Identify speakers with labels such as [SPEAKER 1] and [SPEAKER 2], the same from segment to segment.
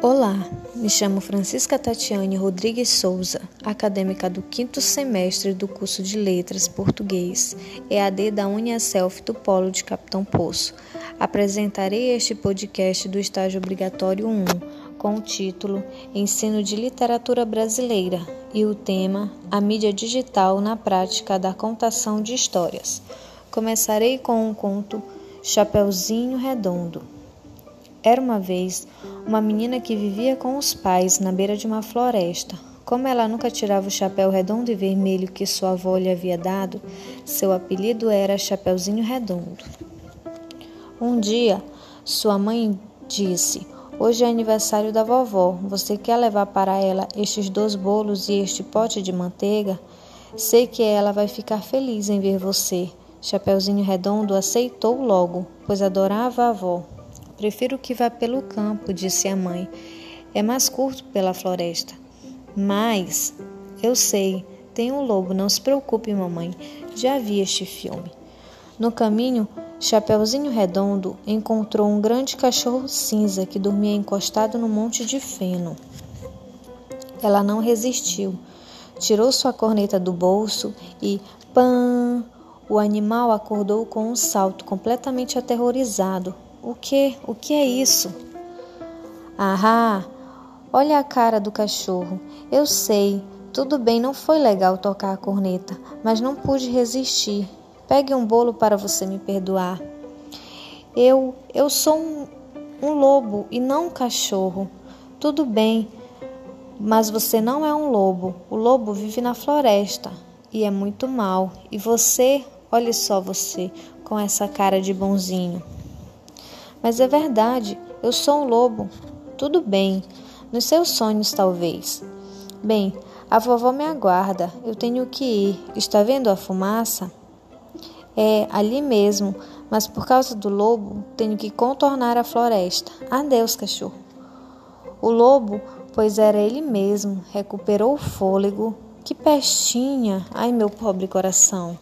[SPEAKER 1] Olá, me chamo Francisca Tatiane Rodrigues Souza, acadêmica do quinto semestre do curso de Letras Português, EAD da Uniaself do Polo de Capitão Poço. Apresentarei este podcast do estágio obrigatório 1, com o título Ensino de Literatura Brasileira e o tema A mídia digital na prática da contação de histórias. Começarei com um conto Chapeuzinho Redondo. Era uma vez uma menina que vivia com os pais na beira de uma floresta. Como ela nunca tirava o chapéu redondo e vermelho que sua avó lhe havia dado, seu apelido era Chapeuzinho Redondo. Um dia, sua mãe disse: Hoje é aniversário da vovó. Você quer levar para ela estes dois bolos e este pote de manteiga? Sei que ela vai ficar feliz em ver você. Chapeuzinho Redondo aceitou logo, pois adorava a avó. Prefiro que vá pelo campo, disse a mãe. É mais curto pela floresta. Mas, eu sei, tem um lobo, não se preocupe, mamãe. Já vi este filme. No caminho, Chapeuzinho Redondo encontrou um grande cachorro cinza que dormia encostado no monte de feno. Ela não resistiu. Tirou sua corneta do bolso e pã! O animal acordou com um salto, completamente aterrorizado. O que? O que é isso? Ah, olha a cara do cachorro. Eu sei, tudo bem, não foi legal tocar a corneta, mas não pude resistir. Pegue um bolo para você me perdoar. Eu, eu sou um, um lobo e não um cachorro. Tudo bem, mas você não é um lobo. O lobo vive na floresta e é muito mal. E você, olhe só você, com essa cara de bonzinho. Mas é verdade, eu sou um lobo. Tudo bem, nos seus sonhos talvez. Bem, a vovó me aguarda, eu tenho que ir. Está vendo a fumaça? É, ali mesmo, mas por causa do lobo, tenho que contornar a floresta. Adeus, cachorro. O lobo, pois era ele mesmo, recuperou o fôlego. Que pestinha! Ai, meu pobre coração.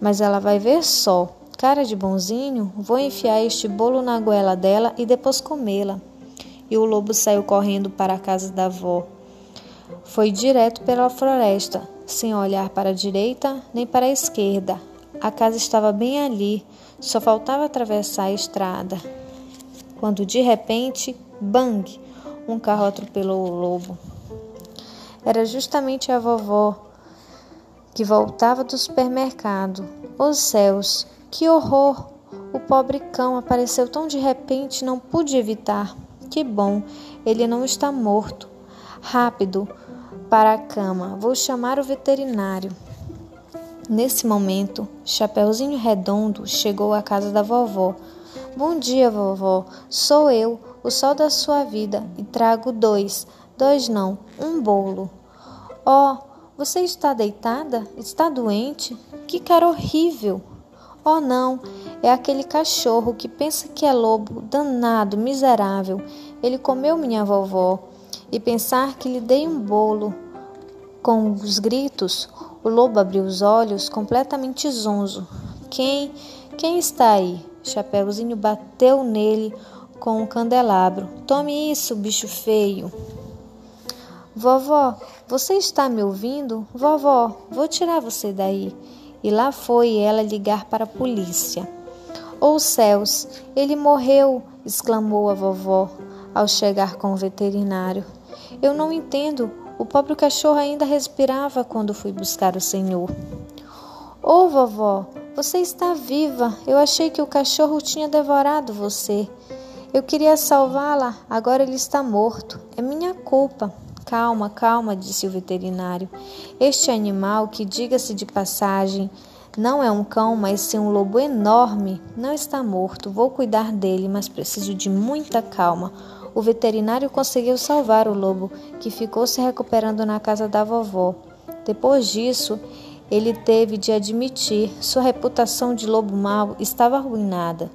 [SPEAKER 1] Mas ela vai ver só. Cara de bonzinho, vou enfiar este bolo na goela dela e depois comê-la. E o lobo saiu correndo para a casa da avó. Foi direto pela floresta, sem olhar para a direita nem para a esquerda. A casa estava bem ali, só faltava atravessar a estrada. Quando de repente, bang! Um carro atropelou o lobo. Era justamente a vovó que voltava do supermercado. Os céus, que horror! O pobre cão apareceu tão de repente, não pude evitar. Que bom, ele não está morto. Rápido, para a cama, vou chamar o veterinário. Nesse momento, Chapeuzinho Redondo chegou à casa da vovó. Bom dia, vovó. Sou eu, o sol da sua vida, e trago dois, dois não, um bolo. Oh, você está deitada? Está doente? Que cara horrível! Oh, não, é aquele cachorro que pensa que é lobo, danado, miserável. Ele comeu minha vovó. E pensar que lhe dei um bolo. Com os gritos, o lobo abriu os olhos, completamente zonzo. Quem? Quem está aí? Chapeuzinho bateu nele com um candelabro. Tome isso, bicho feio. Vovó, você está me ouvindo? Vovó, vou tirar você daí. E lá foi ela ligar para a polícia. Oh céus, ele morreu! exclamou a vovó ao chegar com o veterinário. Eu não entendo. O pobre cachorro ainda respirava quando fui buscar o senhor. Oh, vovó, você está viva. Eu achei que o cachorro tinha devorado você. Eu queria salvá-la, agora ele está morto. É minha culpa. Calma, calma, disse o veterinário. Este animal, que diga-se de passagem, não é um cão, mas sim um lobo enorme, não está morto. Vou cuidar dele, mas preciso de muita calma. O veterinário conseguiu salvar o lobo, que ficou se recuperando na casa da vovó. Depois disso, ele teve de admitir sua reputação de lobo mau estava arruinada.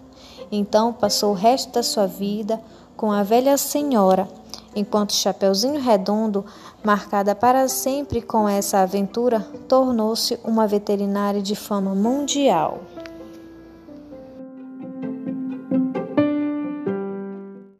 [SPEAKER 1] Então passou o resto da sua vida com a velha senhora enquanto Chapeuzinho Redondo, marcada para sempre com essa aventura, tornou-se uma veterinária de fama mundial.